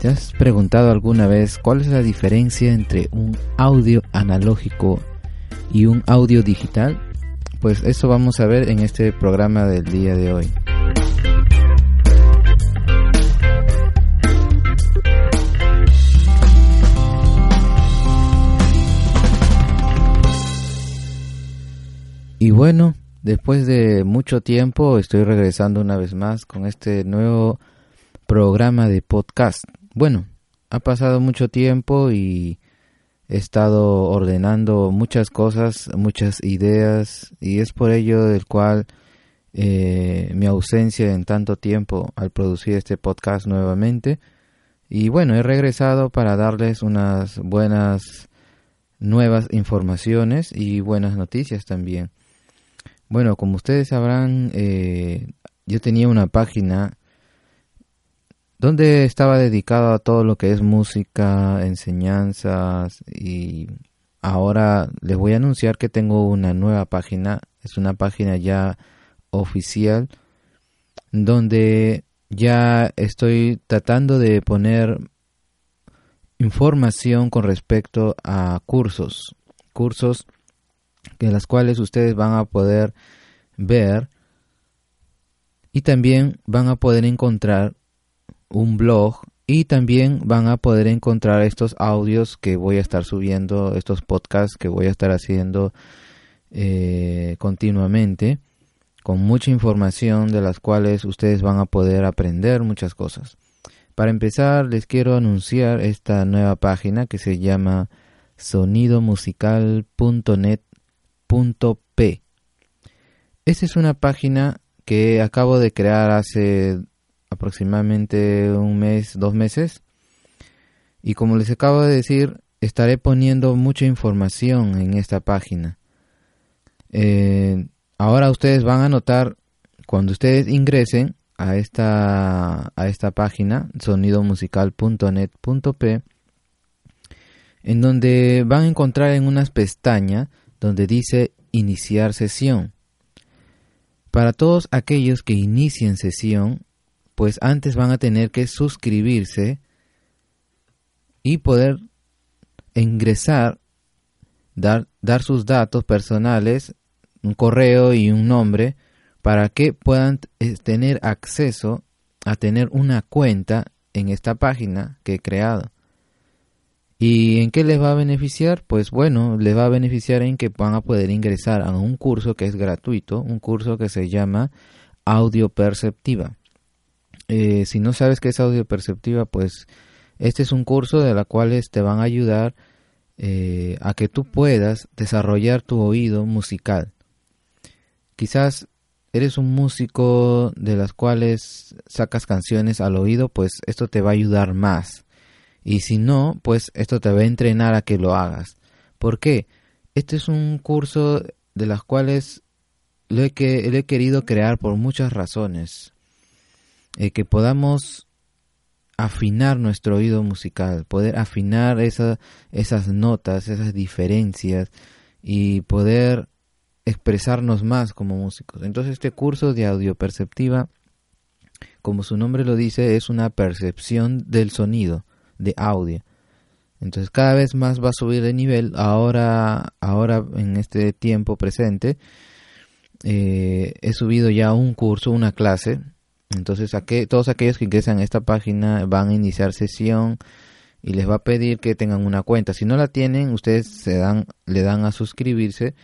¿Te has preguntado alguna vez cuál es la diferencia entre un audio analógico y un audio digital? Pues eso vamos a ver en este programa del día de hoy. Y bueno, después de mucho tiempo estoy regresando una vez más con este nuevo programa de podcast. Bueno, ha pasado mucho tiempo y he estado ordenando muchas cosas, muchas ideas y es por ello del cual eh, mi ausencia en tanto tiempo al producir este podcast nuevamente. Y bueno, he regresado para darles unas buenas nuevas informaciones y buenas noticias también. Bueno, como ustedes sabrán, eh, yo tenía una página donde estaba dedicado a todo lo que es música, enseñanzas y ahora les voy a anunciar que tengo una nueva página, es una página ya oficial donde ya estoy tratando de poner información con respecto a cursos, cursos que las cuales ustedes van a poder ver y también van a poder encontrar un blog y también van a poder encontrar estos audios que voy a estar subiendo, estos podcasts que voy a estar haciendo eh, continuamente, con mucha información de las cuales ustedes van a poder aprender muchas cosas. Para empezar, les quiero anunciar esta nueva página que se llama sonidomusical.net.p. Esta es una página que acabo de crear hace aproximadamente un mes, dos meses. Y como les acabo de decir, estaré poniendo mucha información en esta página. Eh, ahora ustedes van a notar, cuando ustedes ingresen a esta, a esta página, sonidomusical.net.p, en donde van a encontrar en unas pestañas donde dice iniciar sesión. Para todos aquellos que inicien sesión, pues antes van a tener que suscribirse y poder ingresar, dar, dar sus datos personales, un correo y un nombre, para que puedan eh, tener acceso a tener una cuenta en esta página que he creado. ¿Y en qué les va a beneficiar? Pues bueno, les va a beneficiar en que van a poder ingresar a un curso que es gratuito, un curso que se llama Audio Perceptiva. Eh, si no sabes qué es audio perceptiva, pues este es un curso de la cual te van a ayudar eh, a que tú puedas desarrollar tu oído musical. Quizás eres un músico de las cuales sacas canciones al oído, pues esto te va a ayudar más. Y si no, pues esto te va a entrenar a que lo hagas. ¿Por qué? Este es un curso de las cuales lo que, lo he querido crear por muchas razones. Eh, que podamos afinar nuestro oído musical, poder afinar esa, esas notas, esas diferencias y poder expresarnos más como músicos. Entonces este curso de audio perceptiva, como su nombre lo dice, es una percepción del sonido, de audio. Entonces cada vez más va a subir de nivel. Ahora, ahora en este tiempo presente, eh, he subido ya un curso, una clase entonces, todos aquellos que ingresan a esta página van a iniciar sesión y les va a pedir que tengan una cuenta. Si no la tienen, ustedes se dan, le dan a suscribirse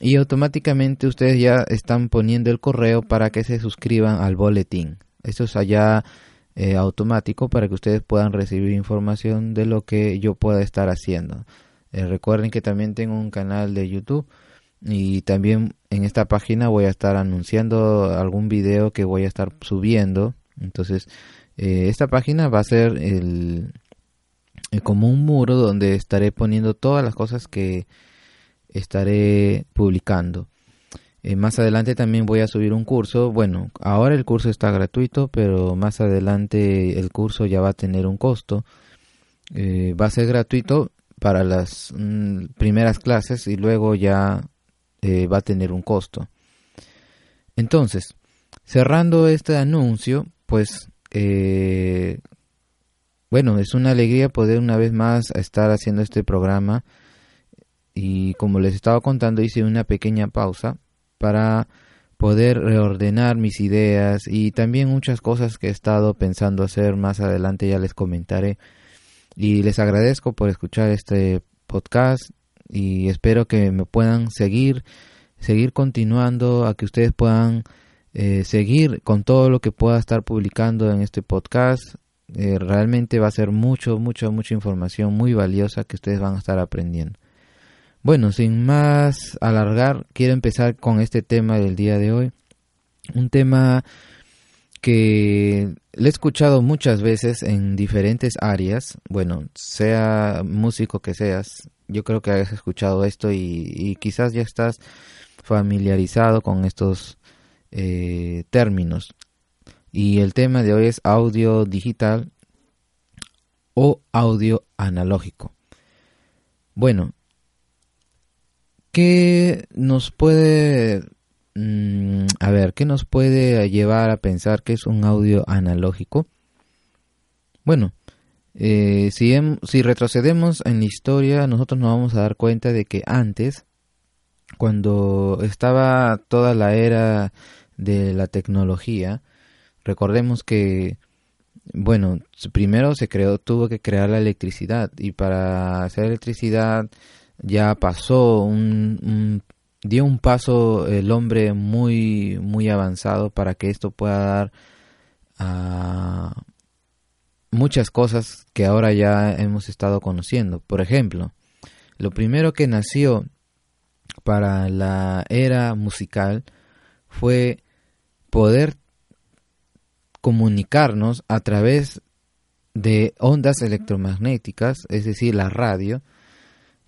y automáticamente ustedes ya están poniendo el correo para que se suscriban al boletín. Esto es allá eh, automático para que ustedes puedan recibir información de lo que yo pueda estar haciendo. Eh, recuerden que también tengo un canal de YouTube y también en esta página voy a estar anunciando algún video que voy a estar subiendo. Entonces eh, esta página va a ser el, como un muro donde estaré poniendo todas las cosas que estaré publicando. Eh, más adelante también voy a subir un curso. Bueno ahora el curso está gratuito pero más adelante el curso ya va a tener un costo. Eh, va a ser gratuito para las mm, primeras clases y luego ya eh, va a tener un costo. Entonces, cerrando este anuncio, pues eh, bueno, es una alegría poder una vez más estar haciendo este programa. Y como les estaba contando hice una pequeña pausa para poder reordenar mis ideas y también muchas cosas que he estado pensando hacer más adelante ya les comentaré. Y les agradezco por escuchar este podcast y espero que me puedan seguir seguir continuando a que ustedes puedan eh, seguir con todo lo que pueda estar publicando en este podcast eh, realmente va a ser mucho mucho mucha información muy valiosa que ustedes van a estar aprendiendo bueno, sin más alargar, quiero empezar con este tema del día de hoy. Un tema que le he escuchado muchas veces en diferentes áreas. Bueno, sea músico que seas, yo creo que has escuchado esto y, quizás ya estás familiarizado con estos eh, términos. Y el tema de hoy es audio digital o audio analógico. Bueno, ¿Qué nos puede, mm, a ver, qué nos puede llevar a pensar que es un audio analógico? Bueno, eh, si, si retrocedemos en la historia, nosotros nos vamos a dar cuenta de que antes, cuando estaba toda la era de la tecnología, recordemos que, bueno, primero se creó, tuvo que crear la electricidad y para hacer electricidad ya pasó un, dio un paso el hombre muy muy avanzado para que esto pueda dar a muchas cosas que ahora ya hemos estado conociendo. Por ejemplo, lo primero que nació para la era musical fue poder comunicarnos a través de ondas electromagnéticas, es decir, la radio,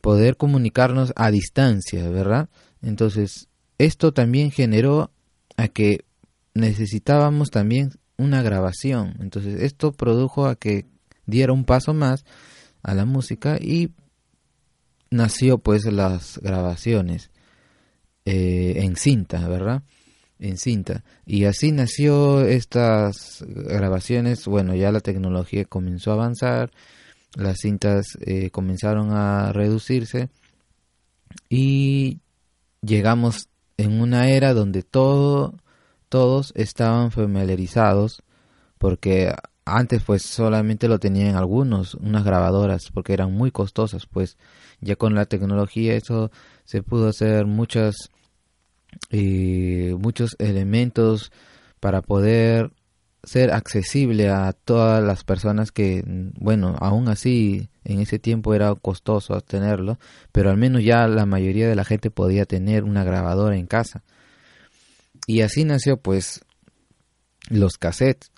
poder comunicarnos a distancia, ¿verdad? Entonces, esto también generó a que necesitábamos también una grabación. Entonces, esto produjo a que diera un paso más a la música y nació pues las grabaciones eh, en cinta, ¿verdad? En cinta. Y así nació estas grabaciones, bueno, ya la tecnología comenzó a avanzar las cintas eh, comenzaron a reducirse y llegamos en una era donde todo, todos estaban familiarizados porque antes pues solamente lo tenían algunos, unas grabadoras porque eran muy costosas pues ya con la tecnología eso se pudo hacer muchas eh, muchos elementos para poder ser accesible a todas las personas que, bueno, aún así en ese tiempo era costoso tenerlo, pero al menos ya la mayoría de la gente podía tener una grabadora en casa. Y así nació pues los cassettes.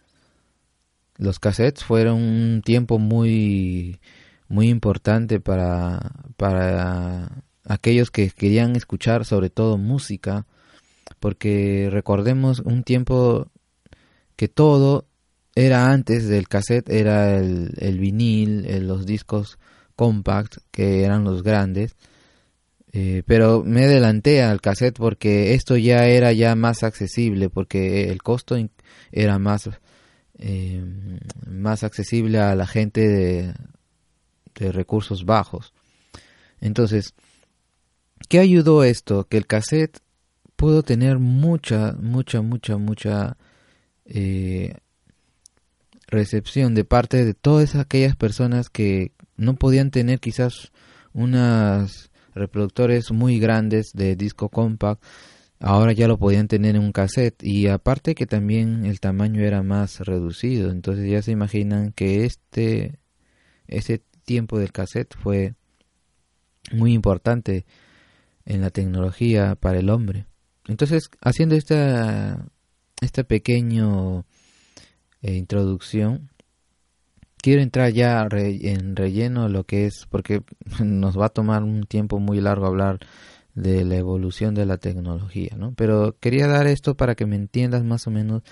Los cassettes fueron un tiempo muy muy importante para para aquellos que querían escuchar sobre todo música, porque recordemos un tiempo que todo era antes del cassette, era el, vinil, los discos compact, que eran los grandes. Eh, pero me adelanté al cassette porque esto ya era ya más accesible, porque el costo era más, eh, más accesible a la gente de, de recursos bajos. Entonces, ¿qué ayudó esto? Que el cassette pudo tener mucha, mucha, mucha, mucha eh, recepción de parte de todas aquellas personas que no podían tener quizás unas reproductores muy grandes de disco compact ahora ya lo podían tener en un cassette y aparte que también el tamaño era más reducido. Entonces ya se imaginan que este tiempo del cassette fue muy importante en la tecnología para el hombre. Entonces haciendo esta esta pequeña eh, introducción, quiero entrar ya en relleno lo que es, porque nos va a tomar un tiempo muy largo hablar de la evolución de la tecnología, ¿no? Pero quería dar esto para que me entiendas más o menos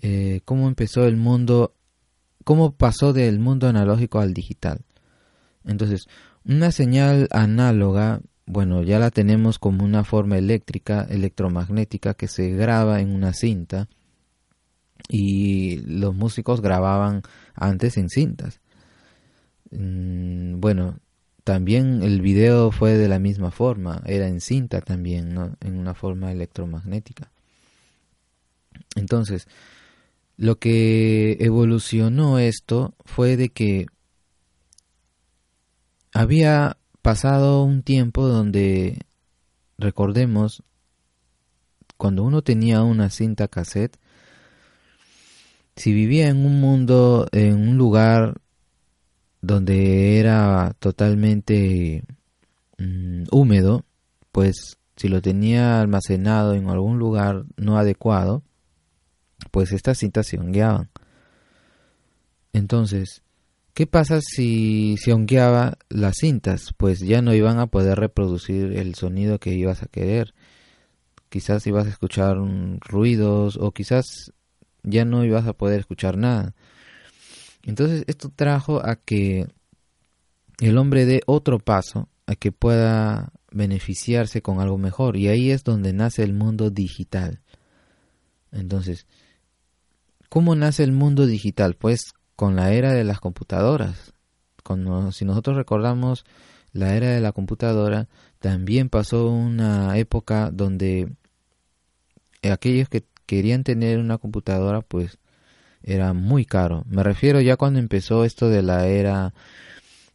eh, cómo empezó el mundo, cómo pasó del mundo analógico al digital. Entonces, una señal análoga bueno, ya la tenemos como una forma eléctrica, electromagnética que se graba en una cinta y los músicos grababan antes en cintas. mm, bueno, también el video fue de la misma forma, era en cinta también, en una forma electromagnética. Entonces, lo que evolucionó esto fue de que había pasado un tiempo donde, recordemos, cuando uno tenía una cinta cassette, si vivía en un mundo, en un lugar donde era totalmente mm, húmedo, pues si lo tenía almacenado en algún lugar no adecuado, pues estas cintas se hongueaban. Entonces, ¿qué pasa si se hongueaba las cintas? Pues ya no iban a poder reproducir el sonido que ibas a querer. Quizás ibas a escuchar ruidos o quizás ya no ibas a poder escuchar nada. Entonces esto trajo a que el hombre dé otro paso, a que pueda beneficiarse con algo mejor. Y ahí es donde nace el mundo digital. Entonces, ¿cómo nace el mundo digital? Pues con la era de las computadoras. si nosotros recordamos la era de la computadora, también pasó una época donde aquellos que querían tener una computadora, pues era muy caro. Me refiero ya cuando empezó esto de la era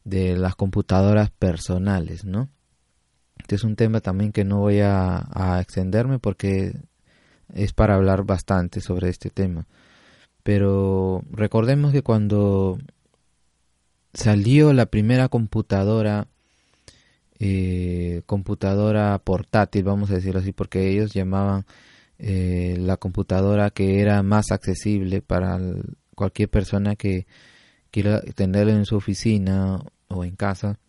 de las computadoras personales, ¿no? Este es un tema también que no voy a, extenderme porque es para hablar bastante sobre este tema. Pero recordemos que cuando salió la primera computadora, eh, computadora portátil, vamos a decirlo así, porque ellos llamaban eh, la computadora que era más accesible para cualquier persona que quiera tenerla en su oficina o en casa,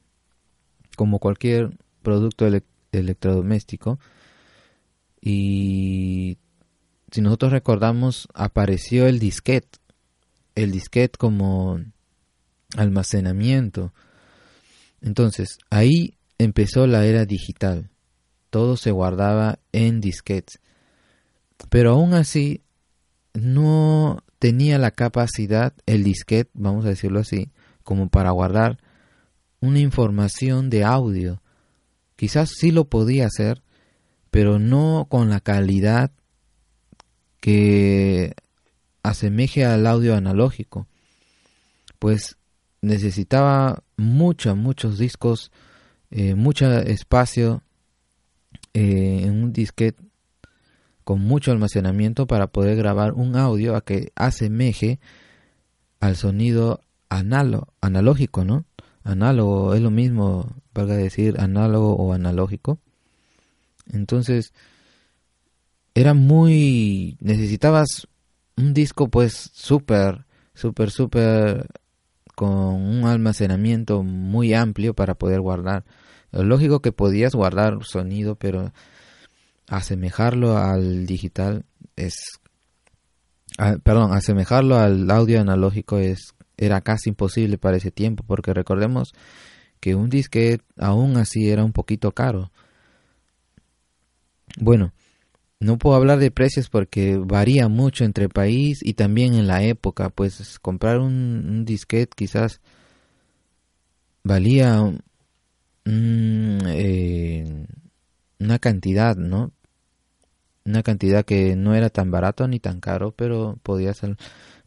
como cualquier producto electrodoméstico. Y si nosotros recordamos, apareció el disquete, el disquete como almacenamiento. Entonces, ahí empezó la era digital. Todo se guardaba en disquetes. Pero aún así, no tenía la capacidad, el disquete, vamos a decirlo así, como para guardar una información de audio. Quizás sí lo podía hacer, pero no con la calidad que asemeje al audio analógico. Pues necesitaba muchos, muchos discos, eh, mucho espacio eh, en un disquete con mucho almacenamiento para poder grabar un audio a que asemeje al sonido análogo, analógico, ¿no? Análogo es lo mismo, valga decir, análogo o analógico. Entonces, era muy... necesitabas un disco pues súper, súper, súper con un almacenamiento muy amplio para poder guardar. Lógico que podías guardar sonido, pero asemejarlo al digital es perdón, asemejarlo al audio analógico es era casi imposible para ese tiempo porque recordemos que un disquete aún así era un poquito caro. Bueno, no puedo hablar de precios porque varía mucho entre país y también en la época, pues comprar un, disquete quizás valía eh, una cantidad, ¿no? Una cantidad que no era tan barato ni tan caro, pero podía ser,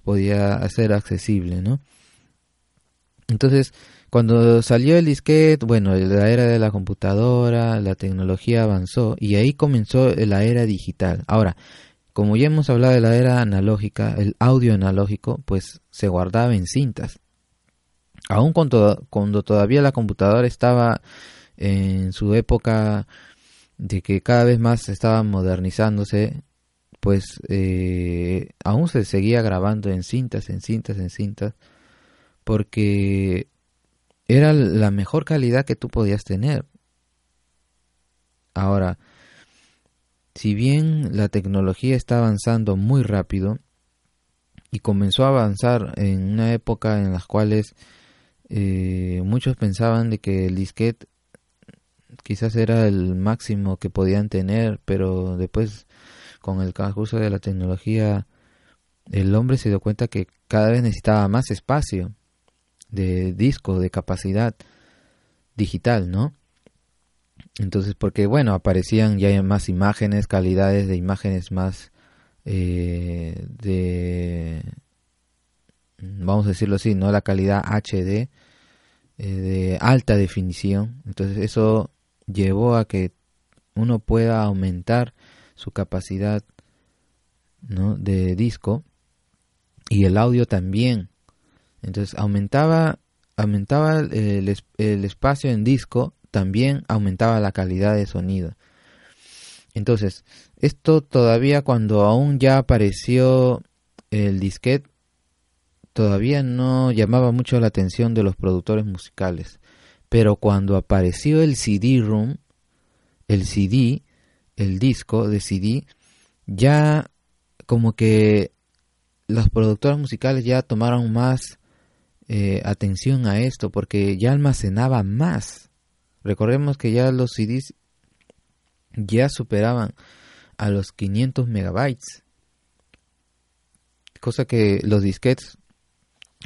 podía accesible, ¿no? Entonces, cuando salió el disquete, bueno, la era de la computadora, la tecnología avanzó y ahí comenzó la era digital. Ahora, como ya hemos hablado de la era analógica, el audio analógico, pues se guardaba en cintas. Aún cuando, cuando todavía la computadora estaba en su época de que cada vez más estaba modernizándose, pues eh, aún se seguía grabando en cintas, en cintas, en cintas, porque era la mejor calidad que tú podías tener. Ahora, si bien la tecnología está avanzando muy rápido y comenzó a avanzar en una época en las cuales eh, muchos pensaban de que el disquete quizás era el máximo que podían tener, pero después con el transcurso de la tecnología el hombre se dio cuenta que cada vez necesitaba más espacio. de disco, de capacidad digital, ¿no? Entonces, porque bueno, aparecían ya más imágenes, calidades de imágenes más eh, de, vamos a decirlo así, no la calidad HD, eh, de alta definición. Entonces eso llevó a que uno pueda aumentar su capacidad ¿no? de disco y el audio también. Entonces aumentaba, aumentaba el, el espacio en disco, también aumentaba la calidad de sonido. Entonces, esto todavía cuando aún ya apareció el disquete, todavía no llamaba mucho la atención de los productores musicales. Pero cuando apareció el CD-ROOM, el CD, el disco de CD, ya como que los productores musicales ya tomaron más eh, atención a esto porque ya almacenaba más. Recordemos que ya los CDs ya superaban a los 500 megabytes, cosa que los disquetes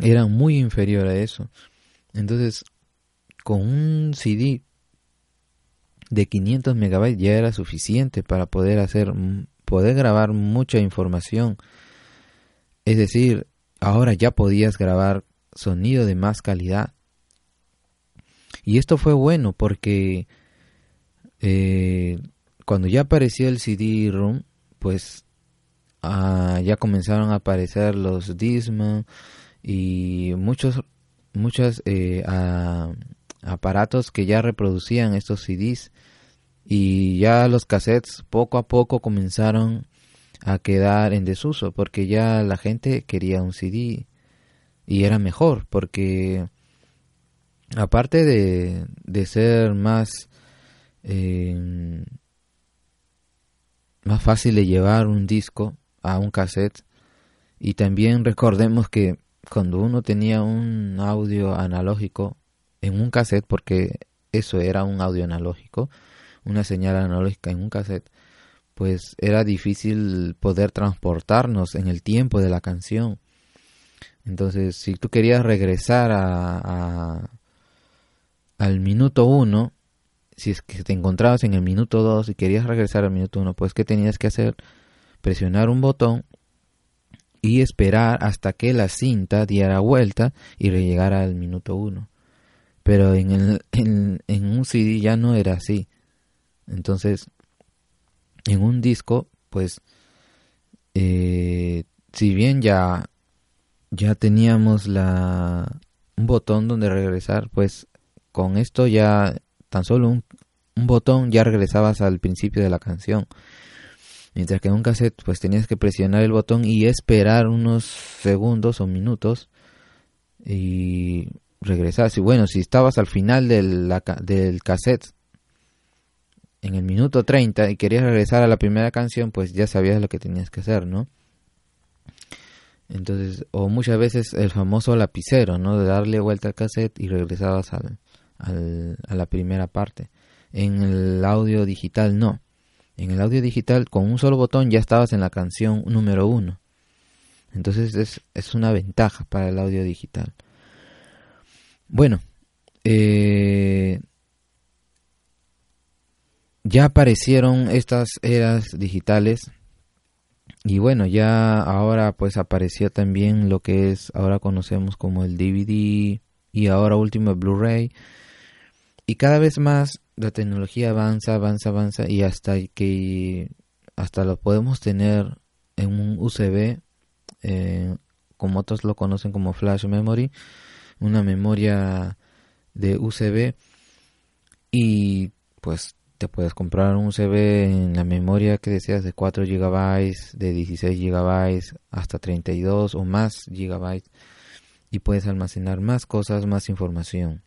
eran muy inferior a eso. Entonces, con un CD de 500 megabytes ya era suficiente para poder hacer poder grabar mucha información. Es decir, ahora ya podías grabar sonido de más calidad. Y esto fue bueno porque eh, cuando ya apareció el CD-ROOM, pues ah, ya comenzaron a aparecer los Disman y muchos muchos eh, aparatos que ya reproducían estos CDs y ya los cassettes poco a poco comenzaron a quedar en desuso porque ya la gente quería un CD y era mejor porque aparte de, de ser más eh, más fácil de llevar un disco a un cassette y también recordemos que cuando uno tenía un audio analógico en un cassette porque eso era un audio analógico una señal analógica en un cassette pues era difícil poder transportarnos en el tiempo de la canción entonces si tú querías regresar a, al minuto uno si es que te encontrabas en el minuto 2 y querías regresar al minuto 1, pues ¿qué tenías que hacer? Presionar un botón y esperar hasta que la cinta diera vuelta y llegara al minuto 1. Pero en, el, en, un CD ya no era así. Entonces, en un disco, pues, eh, si bien ya, ya teníamos la, un botón donde regresar, pues con esto ya tan solo un, botón ya regresabas al principio de la canción. Mientras que en un cassette pues tenías que presionar el botón y esperar unos segundos o minutos y regresar. Y bueno, si estabas al final del, del cassette en el minuto 30 y querías regresar a la primera canción, pues ya sabías lo que tenías que hacer, ¿no? Entonces, o muchas veces el famoso lapicero, ¿no? De darle vuelta al cassette y regresabas al, a la primera parte. En el audio digital no. En el audio digital con un solo botón ya estabas en la canción número uno. Entonces es, es una ventaja para el audio digital. Bueno, eh, ya aparecieron estas eras digitales y bueno, ya ahora pues apareció también lo que es, ahora conocemos como el DVD y ahora último el Blu-ray. Y cada vez más la tecnología avanza, avanza, avanza y hasta que hasta lo podemos tener en un USB, eh, como otros lo conocen como flash memory, una memoria de USB y pues te puedes comprar un USB en la memoria que deseas de 4 GB, de 16 GB hasta 32 o más GB y puedes almacenar más cosas, más información.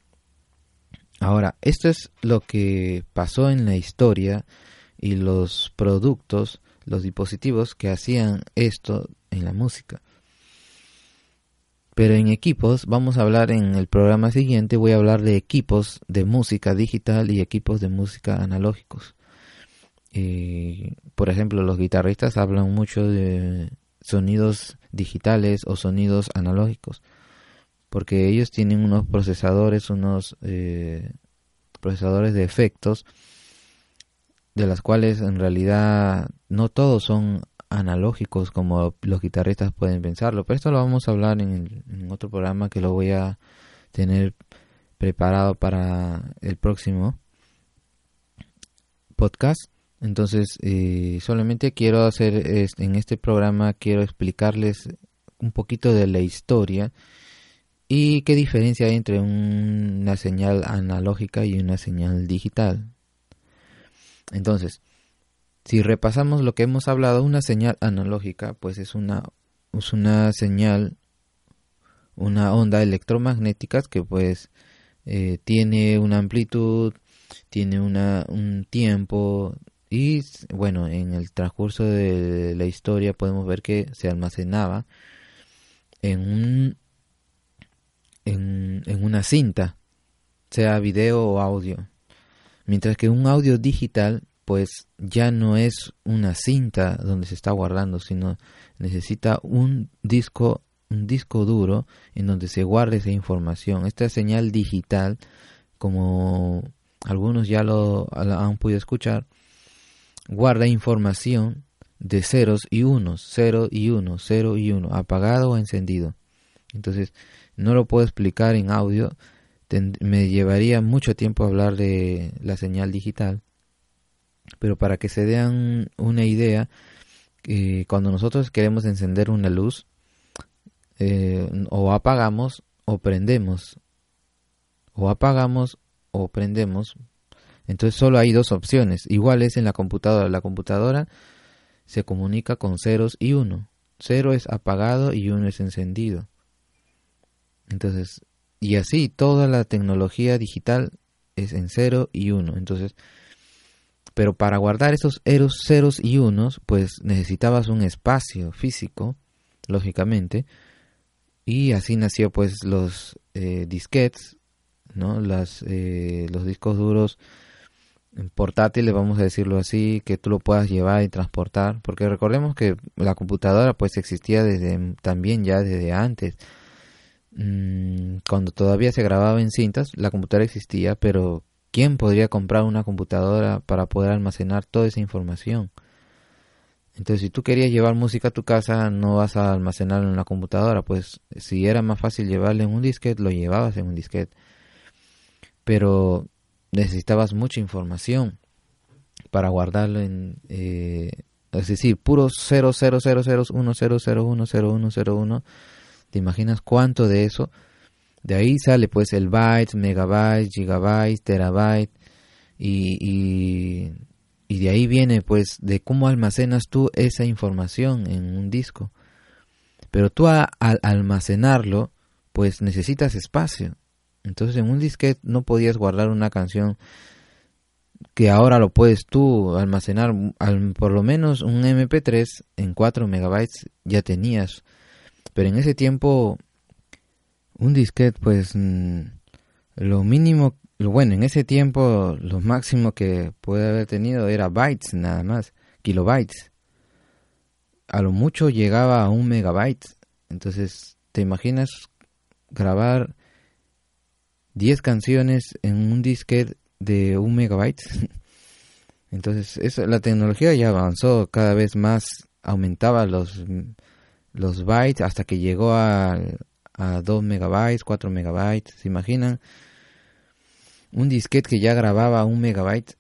Ahora, esto es lo que pasó en la historia y los productos, los dispositivos que hacían esto en la música. Pero en equipos, vamos a hablar en el programa siguiente, voy a hablar de equipos de música digital y equipos de música analógicos. Eh, por ejemplo, los guitarristas hablan mucho de sonidos digitales o sonidos analógicos. porque ellos tienen unos procesadores, unos eh, procesadores de efectos, de las cuales en realidad no todos son analógicos como los guitarristas pueden pensarlo. Pero esto lo vamos a hablar en, otro programa que lo voy a tener preparado para el próximo podcast. Entonces, eh, solamente quiero hacer en este programa, quiero explicarles un poquito de la historia y qué diferencia hay entre una señal analógica y una señal digital. Entonces, si repasamos lo que hemos hablado, una señal analógica, pues es una, es una señal, una onda electromagnética que pues eh, tiene una amplitud, tiene una, un tiempo y bueno, en el transcurso de la historia podemos ver que se almacenaba en un en, en una cinta, sea video o audio. Mientras que un audio digital pues ya no es una cinta donde se está guardando, sino necesita un disco un disco duro en donde se guarde esa información. Esta señal digital, como algunos ya lo han podido escuchar, guarda información de ceros y unos, cero y uno, cero y uno, apagado o encendido. Entonces, no lo puedo explicar en audio, me llevaría mucho tiempo hablar de la señal digital, pero para que se den una idea, eh, cuando nosotros queremos encender una luz, eh, o apagamos o prendemos, o apagamos o prendemos. Entonces solo hay dos opciones. Igual es en la computadora. La computadora se comunica con ceros y uno. Cero es apagado y uno es encendido. Entonces, y así toda la tecnología digital es en cero y uno. Entonces, pero para guardar esos ceros y unos, pues necesitabas un espacio físico, lógicamente, y así nació pues los eh, disquetes, ¿no? Las, eh, los discos duros portátiles, vamos a decirlo así, que tú lo puedas llevar y transportar, porque recordemos que la computadora pues existía desde también ya desde antes. Mm, cuando todavía se grababa en cintas, la computadora existía, pero ¿quién podría comprar una computadora para poder almacenar toda esa información? Entonces, si tú querías llevar música a tu casa, no vas a almacenarlo en la computadora, pues si era más fácil llevarlo en un disquete, lo llevabas en un disquete. Pero necesitabas mucha información para guardarlo en, eh, es decir, puros 0000100100101. ¿Te imaginas cuánto de eso? De ahí sale pues el byte, megabyte, gigabyte, terabyte y, y y de ahí viene pues de cómo almacenas tú esa información en un disco. Pero tú al almacenarlo pues necesitas espacio. Entonces en un disquete no podías guardar una canción que ahora lo puedes tú almacenar por lo menos un MP3 en 4 megabytes ya tenías. Pero en ese tiempo un disquete pues mm, lo mínimo bueno, en ese tiempo lo máximo que puede haber tenido era bytes nada más, kilobytes. A lo mucho llegaba a un megabyte. Entonces, ¿te imaginas grabar 10 canciones en un disquete de un megabyte? Entonces, eso, la tecnología ya avanzó cada vez más, aumentaba los, los bytes hasta que llegó a, a 2 megabytes, 4 megabytes. ¿Se imaginan? un disquete que ya grababa un megabyte.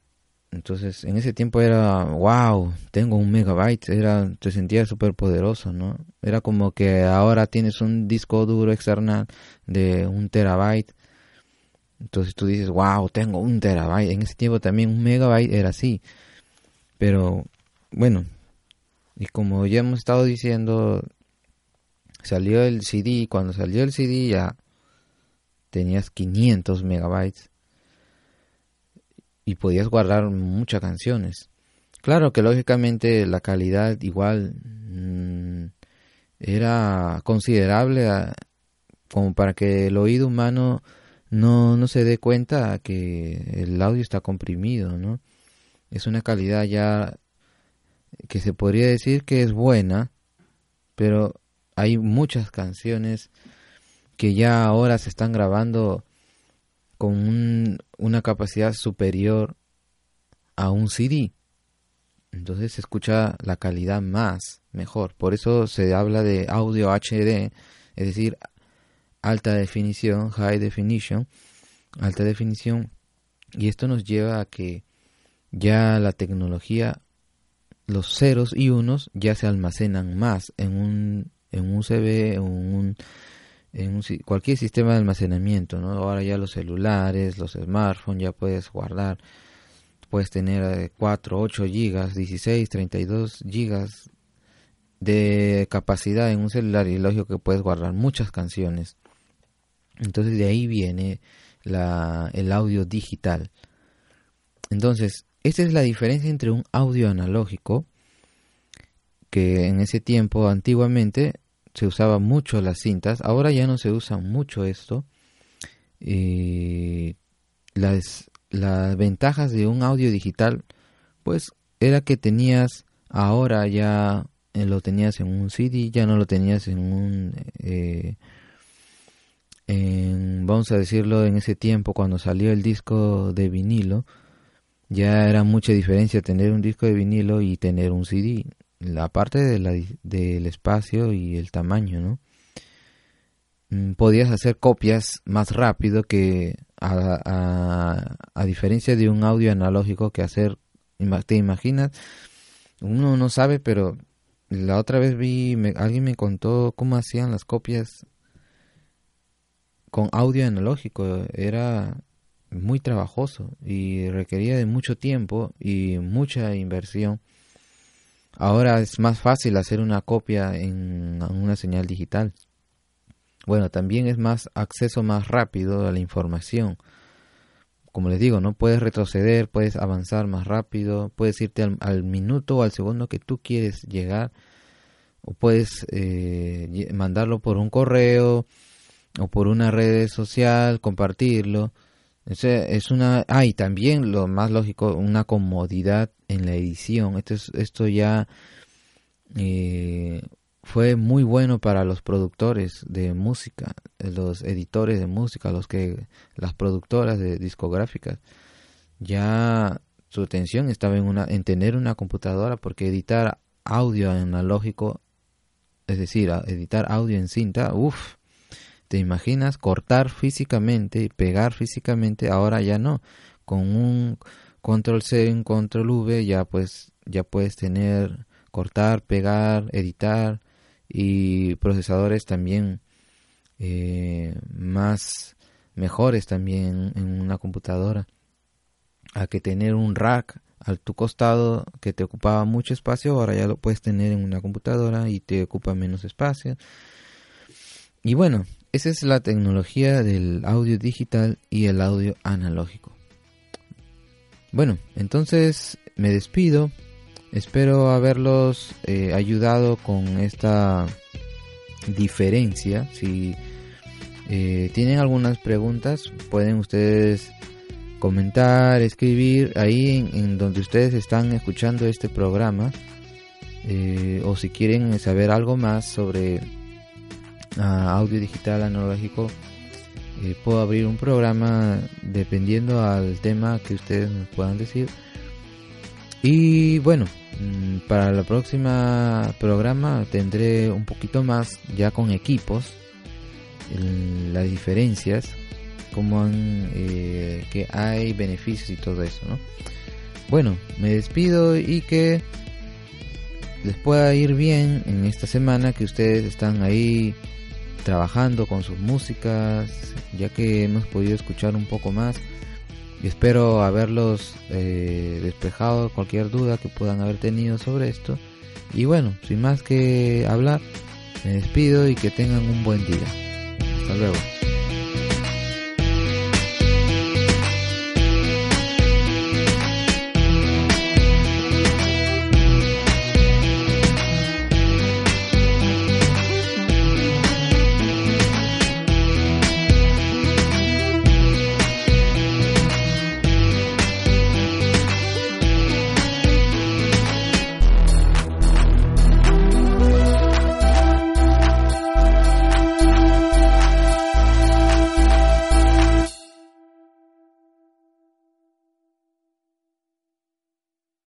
Entonces, en ese tiempo era, wow, tengo un megabyte, era, te sentías súper poderoso, ¿no? Era como que ahora tienes un disco duro externo de un terabyte. Entonces tú dices, wow, tengo un terabyte. En ese tiempo también un megabyte era así. Pero, bueno, y como ya hemos estado diciendo, salió el CD, cuando salió el CD ya tenías 500 megabytes y podías guardar muchas canciones. Claro que lógicamente la calidad igual mm, era considerable como para que el oído humano no, no se dé cuenta que el audio está comprimido, ¿no? Es una calidad ya que se podría decir que es buena, pero hay muchas canciones que ya ahora se están grabando con una capacidad superior a un CD. Entonces se escucha la calidad más, mejor. Por eso se habla de audio HD, es decir, alta definición, high definition, alta definición. Y esto nos lleva a que ya la tecnología, los ceros y unos ya se almacenan más en un, en un CV, en un, en un, cualquier sistema de almacenamiento. ¿no? Ahora ya los celulares, los smartphones, ya puedes guardar puedes tener 4, 8 gigas, 16, 32 gigas de capacidad en un celular y lógico que puedes guardar muchas canciones. Entonces de ahí viene la, el audio digital. Entonces, esta es la diferencia entre un audio analógico, que en ese tiempo antiguamente se usaba mucho las cintas, ahora ya no se usa mucho esto. Y las, las ventajas de un audio digital, pues era que tenías ahora ya eh, lo tenías en un CD, ya no lo tenías en un, eh, en, vamos a decirlo, en ese tiempo cuando salió el disco de vinilo, ya era mucha diferencia tener un disco de vinilo y tener un CD, la parte de la, del espacio y el tamaño, ¿no? Mm, podías hacer copias más rápido que a, a, diferencia de un audio analógico que hacer, te imaginas, uno no sabe, pero la otra vez vi, alguien me contó cómo hacían las copias con audio analógico, era muy trabajoso y requería de mucho tiempo y mucha inversión. Ahora es más fácil hacer una copia en una señal digital. Bueno, también es más acceso más rápido a la información. Como les digo, no puedes retroceder, puedes avanzar más rápido, puedes irte al, minuto o al segundo que tú quieres llegar, o puedes eh, mandarlo por un correo o por una red social, compartirlo. Es, una, ah, y también lo más lógico, una comodidad en la edición. Esto, es, esto ya eh, fue muy bueno para los productores de música, los editores de música, los que las productoras de discográficas. Ya su atención estaba en una en tener una computadora porque editar audio analógico, es decir, editar audio en cinta, uff, te imaginas cortar físicamente y pegar físicamente, ahora ya no. Con un control C, un control V ya pues ya puedes tener cortar, pegar, editar y procesadores también eh, más mejores también en una computadora. A que tener un rack a tu costado que te ocupaba mucho espacio ahora ya lo puedes tener en una computadora y te ocupa menos espacio. Y bueno esa es la tecnología del audio digital y el audio analógico bueno entonces me despido Espero haberlos eh, ayudado con esta diferencia. Si eh, tienen algunas preguntas, pueden ustedes comentar, escribir ahí en, donde ustedes están escuchando este programa. Eh, o si quieren saber algo más sobre audio digital analógico, puedo abrir un programa dependiendo al tema que ustedes nos puedan decir y bueno, mm, para la próxima programa tendré un poquito más ya con equipos, las diferencias, como eh, que hay beneficios y todo eso, ¿no? Bueno, me despido y que les pueda ir bien en esta semana que ustedes están ahí trabajando con sus músicas, ya que hemos podido escuchar un poco más y espero haberlos eh, despejado cualquier duda que puedan haber tenido sobre esto. Y bueno, sin más que hablar, me despido y que tengan un buen día. Hasta luego.